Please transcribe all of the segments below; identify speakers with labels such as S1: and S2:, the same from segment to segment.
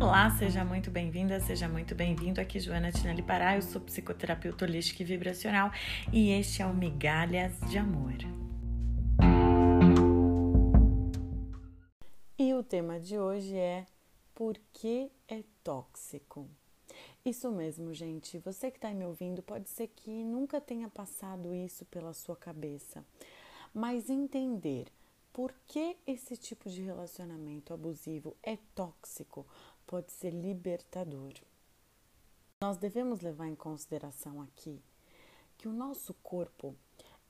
S1: Olá, seja muito bem-vinda, seja muito bem-vindo. Aqui Joana Tinelli Pará, eu sou psicoterapeuta holística e vibracional e este é o Migalhas de Amor. E o tema de hoje é Por que é tóxico? Isso mesmo, gente. Você que está me ouvindo, pode ser que nunca tenha passado isso pela sua cabeça, mas entender por que esse tipo de relacionamento abusivo é tóxico pode ser libertador. Nós devemos levar em consideração aqui que o nosso corpo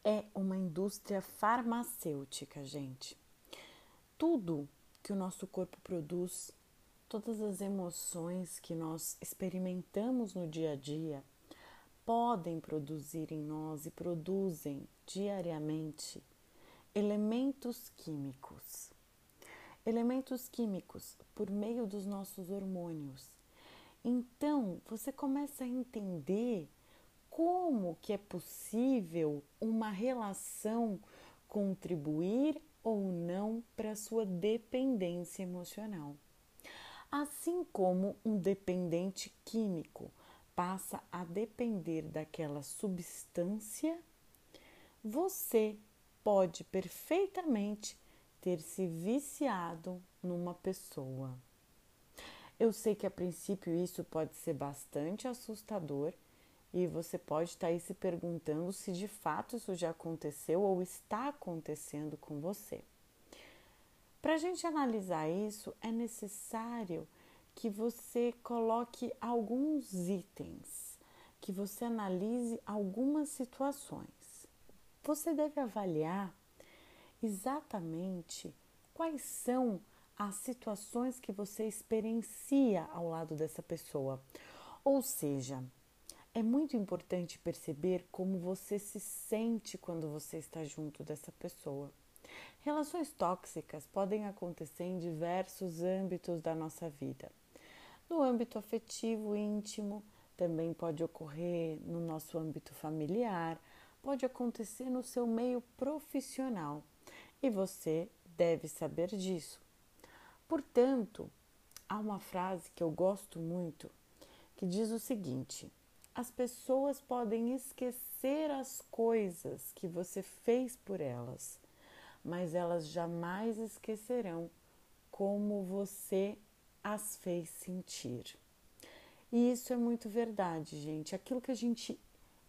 S1: é uma indústria farmacêutica, gente. Tudo que o nosso corpo produz, todas as emoções que nós experimentamos no dia a dia, podem produzir em nós e produzem diariamente elementos químicos elementos químicos por meio dos nossos hormônios. Então, você começa a entender como que é possível uma relação contribuir ou não para a sua dependência emocional. Assim como um dependente químico passa a depender daquela substância, você pode perfeitamente ter se viciado numa pessoa. Eu sei que a princípio isso pode ser bastante assustador e você pode estar aí se perguntando se de fato isso já aconteceu ou está acontecendo com você. Para a gente analisar isso, é necessário que você coloque alguns itens, que você analise algumas situações. Você deve avaliar exatamente quais são as situações que você experiencia ao lado dessa pessoa. Ou seja, é muito importante perceber como você se sente quando você está junto dessa pessoa. Relações tóxicas podem acontecer em diversos âmbitos da nossa vida. No âmbito afetivo íntimo, também pode ocorrer no nosso âmbito familiar, pode acontecer no seu meio profissional e você deve saber disso. Portanto, há uma frase que eu gosto muito que diz o seguinte: as pessoas podem esquecer as coisas que você fez por elas, mas elas jamais esquecerão como você as fez sentir. E isso é muito verdade, gente. Aquilo que a gente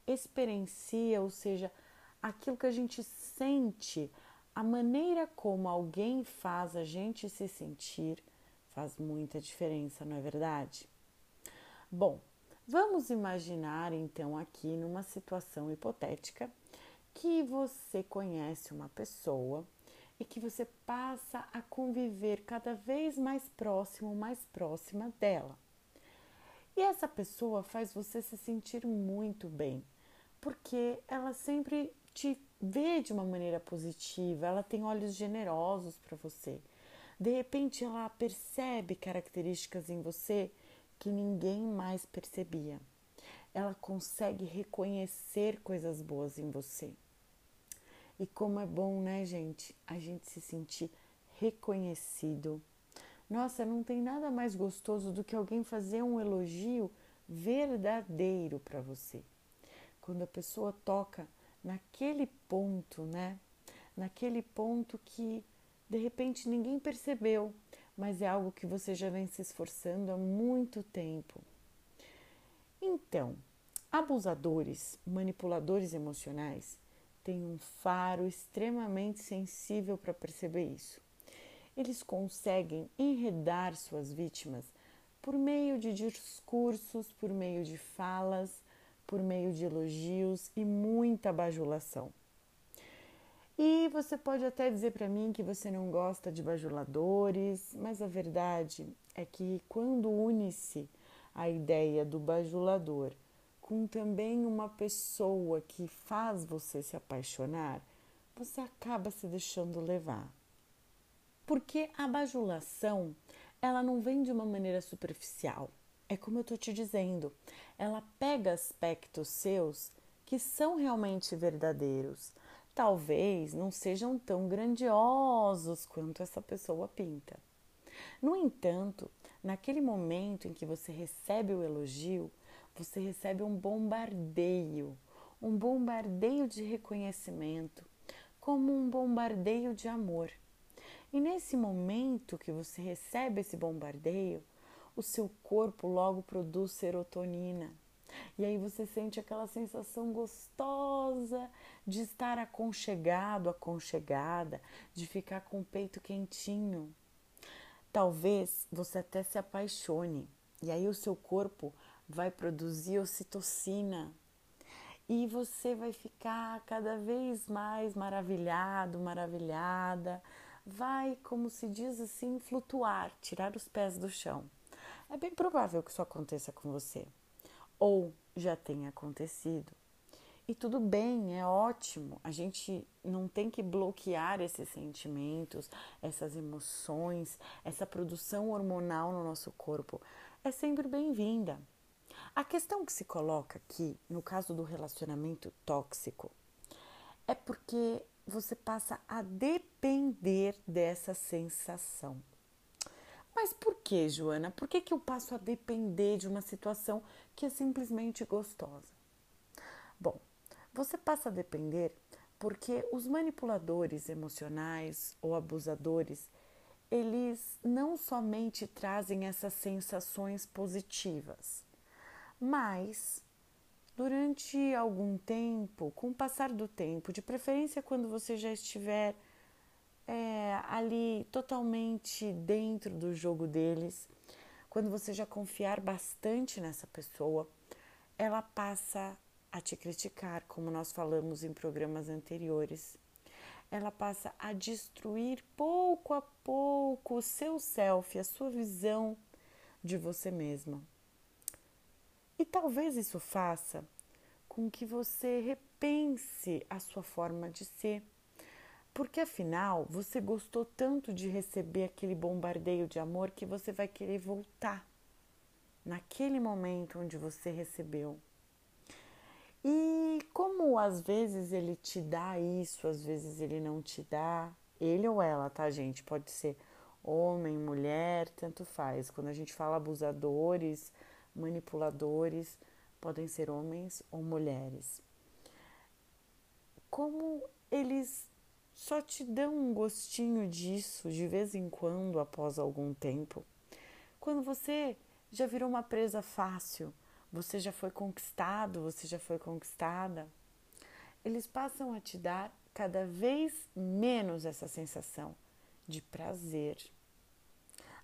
S1: experiencia, ou seja, aquilo que a gente sente a maneira como alguém faz a gente se sentir faz muita diferença, não é verdade? Bom, vamos imaginar então aqui numa situação hipotética que você conhece uma pessoa e que você passa a conviver cada vez mais próximo, mais próxima dela. E essa pessoa faz você se sentir muito bem, porque ela sempre te vê de uma maneira positiva, ela tem olhos generosos para você. De repente, ela percebe características em você que ninguém mais percebia. Ela consegue reconhecer coisas boas em você. E como é bom, né, gente? A gente se sentir reconhecido. Nossa, não tem nada mais gostoso do que alguém fazer um elogio verdadeiro para você. Quando a pessoa toca naquele ponto, né? Naquele ponto que de repente ninguém percebeu, mas é algo que você já vem se esforçando há muito tempo. Então, abusadores, manipuladores emocionais têm um faro extremamente sensível para perceber isso. Eles conseguem enredar suas vítimas por meio de discursos, por meio de falas por meio de elogios e muita bajulação. E você pode até dizer para mim que você não gosta de bajuladores, mas a verdade é que quando une-se a ideia do bajulador com também uma pessoa que faz você se apaixonar, você acaba se deixando levar. Porque a bajulação, ela não vem de uma maneira superficial. É como eu estou te dizendo, ela pega aspectos seus que são realmente verdadeiros. Talvez não sejam tão grandiosos quanto essa pessoa pinta. No entanto, naquele momento em que você recebe o elogio, você recebe um bombardeio, um bombardeio de reconhecimento, como um bombardeio de amor. E nesse momento que você recebe esse bombardeio, o seu corpo logo produz serotonina. E aí você sente aquela sensação gostosa de estar aconchegado, aconchegada, de ficar com o peito quentinho. Talvez você até se apaixone, e aí o seu corpo vai produzir ocitocina. E você vai ficar cada vez mais maravilhado, maravilhada, vai, como se diz assim, flutuar, tirar os pés do chão. É bem provável que isso aconteça com você, ou já tenha acontecido. E tudo bem, é ótimo. A gente não tem que bloquear esses sentimentos, essas emoções, essa produção hormonal no nosso corpo. É sempre bem-vinda. A questão que se coloca aqui, no caso do relacionamento tóxico, é porque você passa a depender dessa sensação. Mas por que, Joana? Por que, que eu passo a depender de uma situação que é simplesmente gostosa? Bom, você passa a depender porque os manipuladores emocionais ou abusadores, eles não somente trazem essas sensações positivas, mas durante algum tempo, com o passar do tempo, de preferência quando você já estiver é, ali totalmente dentro do jogo deles, quando você já confiar bastante nessa pessoa, ela passa a te criticar, como nós falamos em programas anteriores. Ela passa a destruir pouco a pouco o seu self, a sua visão de você mesma. E talvez isso faça com que você repense a sua forma de ser. Porque afinal, você gostou tanto de receber aquele bombardeio de amor que você vai querer voltar naquele momento onde você recebeu. E como às vezes ele te dá isso, às vezes ele não te dá, ele ou ela, tá, gente? Pode ser homem, mulher, tanto faz. Quando a gente fala abusadores, manipuladores podem ser homens ou mulheres. Como eles só te dão um gostinho disso de vez em quando após algum tempo, quando você já virou uma presa fácil, você já foi conquistado, você já foi conquistada, eles passam a te dar cada vez menos essa sensação de prazer.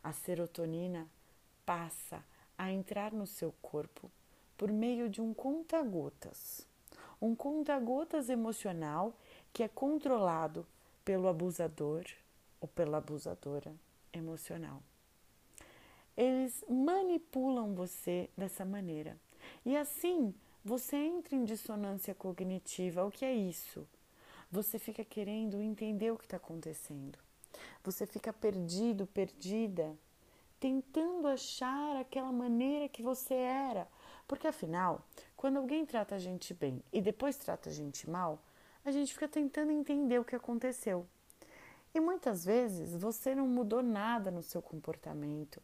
S1: A serotonina passa a entrar no seu corpo por meio de um conta-gotas. Um conta-gotas emocional que é controlado pelo abusador ou pela abusadora emocional. Eles manipulam você dessa maneira. E assim você entra em dissonância cognitiva. O que é isso? Você fica querendo entender o que está acontecendo. Você fica perdido, perdida tentando achar aquela maneira que você era. Porque afinal, quando alguém trata a gente bem e depois trata a gente mal, a gente fica tentando entender o que aconteceu. E muitas vezes você não mudou nada no seu comportamento,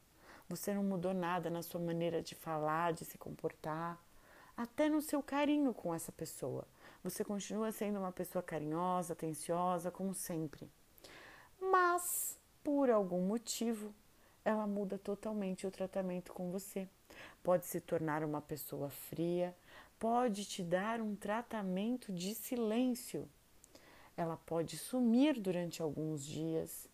S1: você não mudou nada na sua maneira de falar, de se comportar, até no seu carinho com essa pessoa. Você continua sendo uma pessoa carinhosa, atenciosa, como sempre. Mas, por algum motivo, ela muda totalmente o tratamento com você. Pode se tornar uma pessoa fria, pode te dar um tratamento de silêncio. Ela pode sumir durante alguns dias.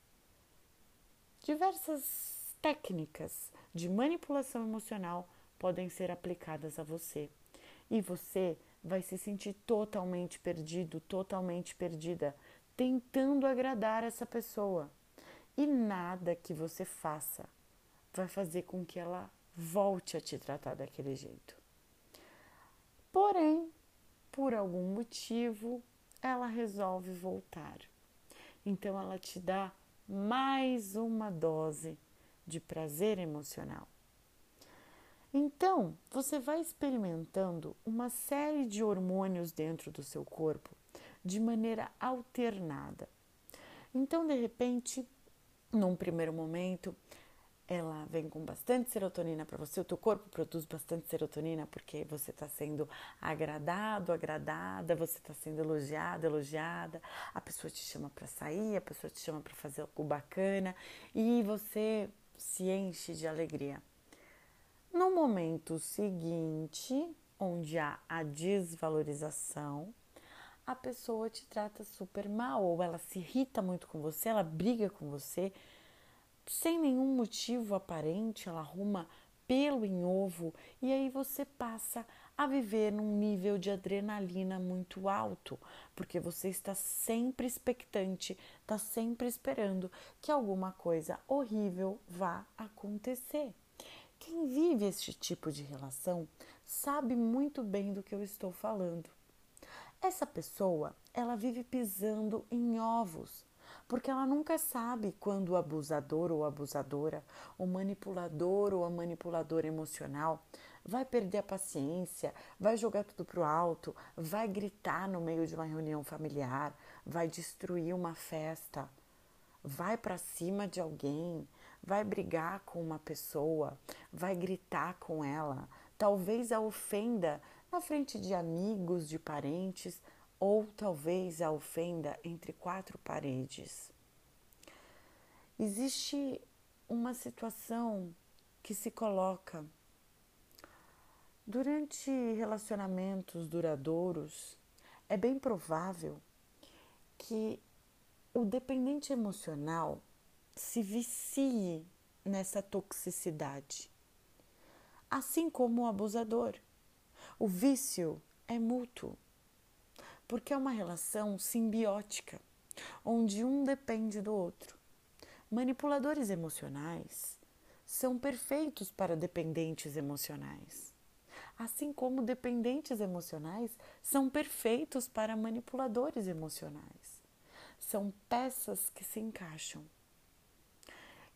S1: Diversas técnicas de manipulação emocional podem ser aplicadas a você e você vai se sentir totalmente perdido, totalmente perdida, tentando agradar essa pessoa. E nada que você faça vai fazer com que ela volte a te tratar daquele jeito. Porém, por algum motivo, ela resolve voltar. Então, ela te dá mais uma dose de prazer emocional. Então, você vai experimentando uma série de hormônios dentro do seu corpo de maneira alternada. Então, de repente, num primeiro momento, ela vem com bastante serotonina para você, o teu corpo produz bastante serotonina porque você está sendo agradado, agradada, você está sendo elogiado, elogiada, a pessoa te chama para sair, a pessoa te chama para fazer algo bacana e você se enche de alegria. No momento seguinte, onde há a desvalorização, a pessoa te trata super mal ou ela se irrita muito com você, ela briga com você sem nenhum motivo aparente, ela arruma pelo em ovo e aí você passa a viver num nível de adrenalina muito alto, porque você está sempre expectante, está sempre esperando que alguma coisa horrível vá acontecer. Quem vive este tipo de relação sabe muito bem do que eu estou falando. Essa pessoa, ela vive pisando em ovos, porque ela nunca sabe quando o abusador ou abusadora, o manipulador ou a manipuladora emocional vai perder a paciência, vai jogar tudo pro alto, vai gritar no meio de uma reunião familiar, vai destruir uma festa, vai para cima de alguém, vai brigar com uma pessoa, vai gritar com ela, talvez a ofenda na frente de amigos, de parentes, ou talvez a ofenda entre quatro paredes. Existe uma situação que se coloca durante relacionamentos duradouros, é bem provável que o dependente emocional se vicie nessa toxicidade, assim como o abusador. O vício é mútuo, porque é uma relação simbiótica, onde um depende do outro. Manipuladores emocionais são perfeitos para dependentes emocionais, assim como dependentes emocionais são perfeitos para manipuladores emocionais. São peças que se encaixam.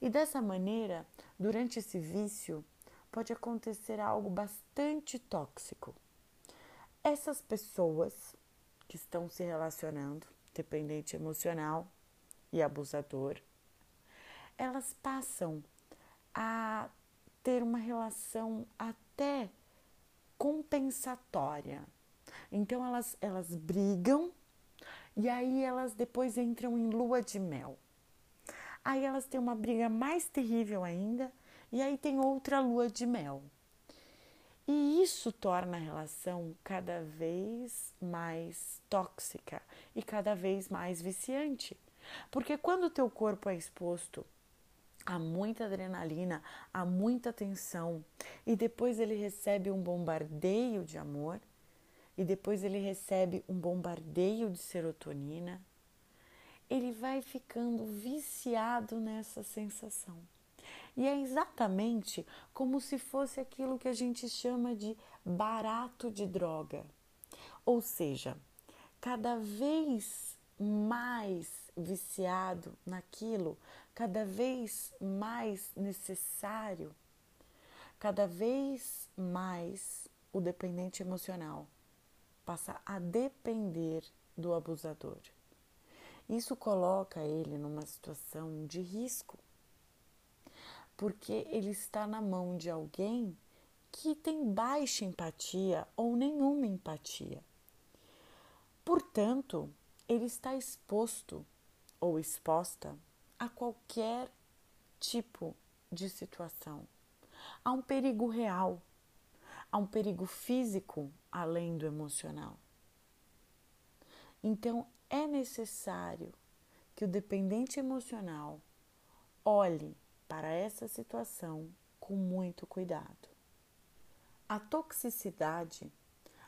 S1: E dessa maneira, durante esse vício, pode acontecer algo bastante tóxico. Essas pessoas que estão se relacionando, dependente emocional e abusador, elas passam a ter uma relação até compensatória. Então elas, elas brigam e aí elas depois entram em lua de mel. Aí elas têm uma briga mais terrível ainda e aí tem outra lua de mel. E isso torna a relação cada vez mais tóxica e cada vez mais viciante. Porque quando o teu corpo é exposto a muita adrenalina, a muita tensão, e depois ele recebe um bombardeio de amor, e depois ele recebe um bombardeio de serotonina, ele vai ficando viciado nessa sensação. E é exatamente como se fosse aquilo que a gente chama de barato de droga. Ou seja, cada vez mais viciado naquilo, cada vez mais necessário, cada vez mais o dependente emocional passa a depender do abusador. Isso coloca ele numa situação de risco porque ele está na mão de alguém que tem baixa empatia ou nenhuma empatia. Portanto, ele está exposto ou exposta a qualquer tipo de situação, a um perigo real, a um perigo físico além do emocional. Então, é necessário que o dependente emocional olhe para essa situação com muito cuidado. A toxicidade,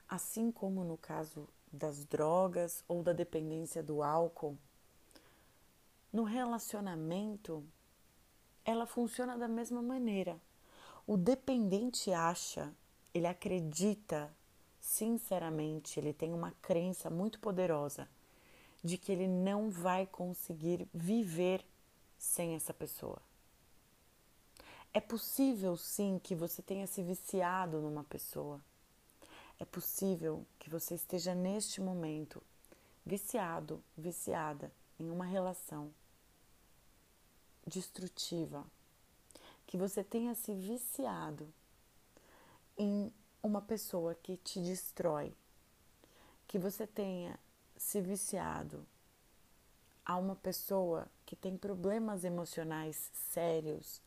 S1: assim como no caso das drogas ou da dependência do álcool, no relacionamento, ela funciona da mesma maneira. O dependente acha, ele acredita sinceramente, ele tem uma crença muito poderosa de que ele não vai conseguir viver sem essa pessoa. É possível sim que você tenha se viciado numa pessoa. É possível que você esteja neste momento viciado, viciada em uma relação destrutiva que você tenha se viciado em uma pessoa que te destrói, que você tenha se viciado a uma pessoa que tem problemas emocionais sérios,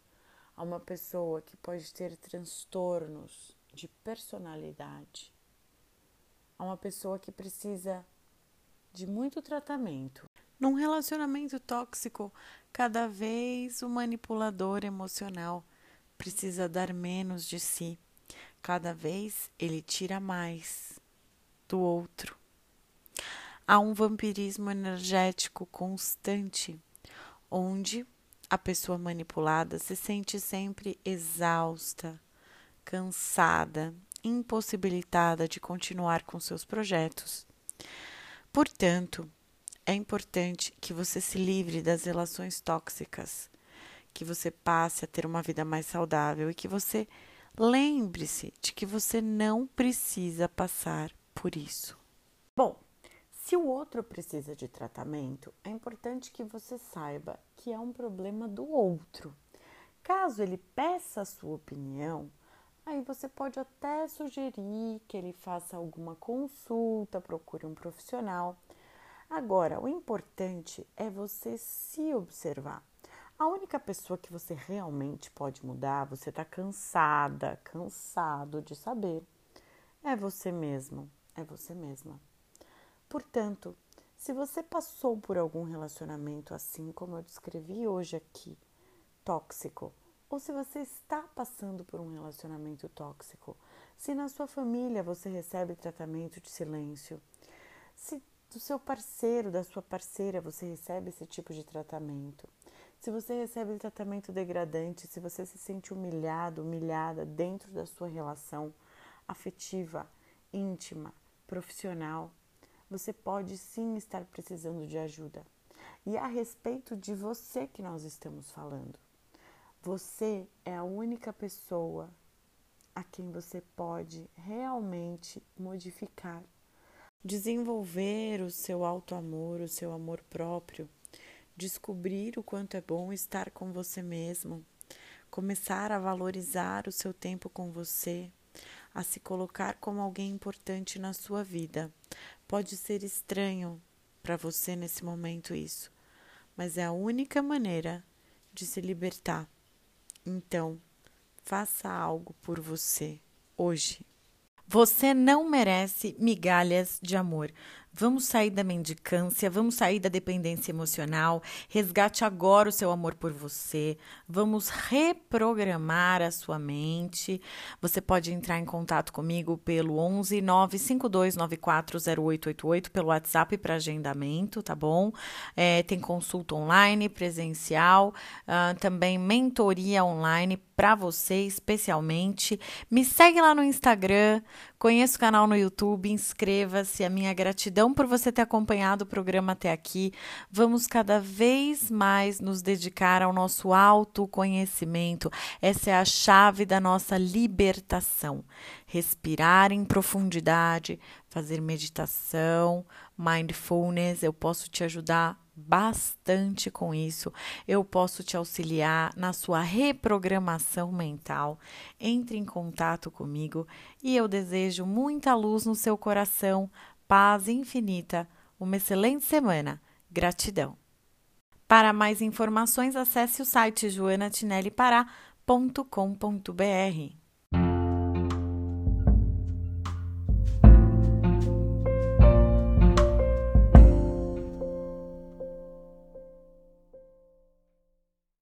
S1: a uma pessoa que pode ter transtornos de personalidade, a uma pessoa que precisa de muito tratamento. Num relacionamento tóxico, cada vez o manipulador emocional precisa dar menos de si. Cada vez ele tira mais do outro. Há um vampirismo energético constante, onde a pessoa manipulada se sente sempre exausta, cansada, impossibilitada de continuar com seus projetos. Portanto, é importante que você se livre das relações tóxicas, que você passe a ter uma vida mais saudável e que você lembre-se de que você não precisa passar por isso. Bom, se o outro precisa de tratamento, é importante que você saiba que é um problema do outro. Caso ele peça a sua opinião, aí você pode até sugerir que ele faça alguma consulta, procure um profissional. Agora, o importante é você se observar. A única pessoa que você realmente pode mudar, você está cansada, cansado de saber, é você mesmo, é você mesma. Portanto, se você passou por algum relacionamento assim como eu descrevi hoje aqui, tóxico, ou se você está passando por um relacionamento tóxico, se na sua família você recebe tratamento de silêncio, se do seu parceiro, da sua parceira, você recebe esse tipo de tratamento, se você recebe tratamento degradante, se você se sente humilhado, humilhada dentro da sua relação afetiva, íntima, profissional, você pode sim estar precisando de ajuda. E a respeito de você que nós estamos falando. Você é a única pessoa a quem você pode realmente modificar, desenvolver o seu auto-amor, o seu amor próprio, descobrir o quanto é bom estar com você mesmo, começar a valorizar o seu tempo com você, a se colocar como alguém importante na sua vida. Pode ser estranho para você nesse momento isso, mas é a única maneira de se libertar. Então, faça algo por você hoje. Você não merece migalhas de amor. Vamos sair da mendicância, vamos sair da dependência emocional. Resgate agora o seu amor por você. Vamos reprogramar a sua mente. Você pode entrar em contato comigo pelo 11 952940888 pelo WhatsApp para agendamento, tá bom? É, tem consulta online, presencial, uh, também mentoria online para você especialmente. Me segue lá no Instagram, conheça o canal no YouTube, inscreva-se. A minha gratidão por você ter acompanhado o programa até aqui. Vamos cada vez mais nos dedicar ao nosso autoconhecimento. Essa é a chave da nossa libertação. Respirar em profundidade, fazer meditação, mindfulness, eu posso te ajudar bastante com isso. Eu posso te auxiliar na sua reprogramação mental. Entre em contato comigo e eu desejo muita luz no seu coração, paz infinita, uma excelente semana. Gratidão. Para mais informações, acesse o site joanatinellipará.com.br.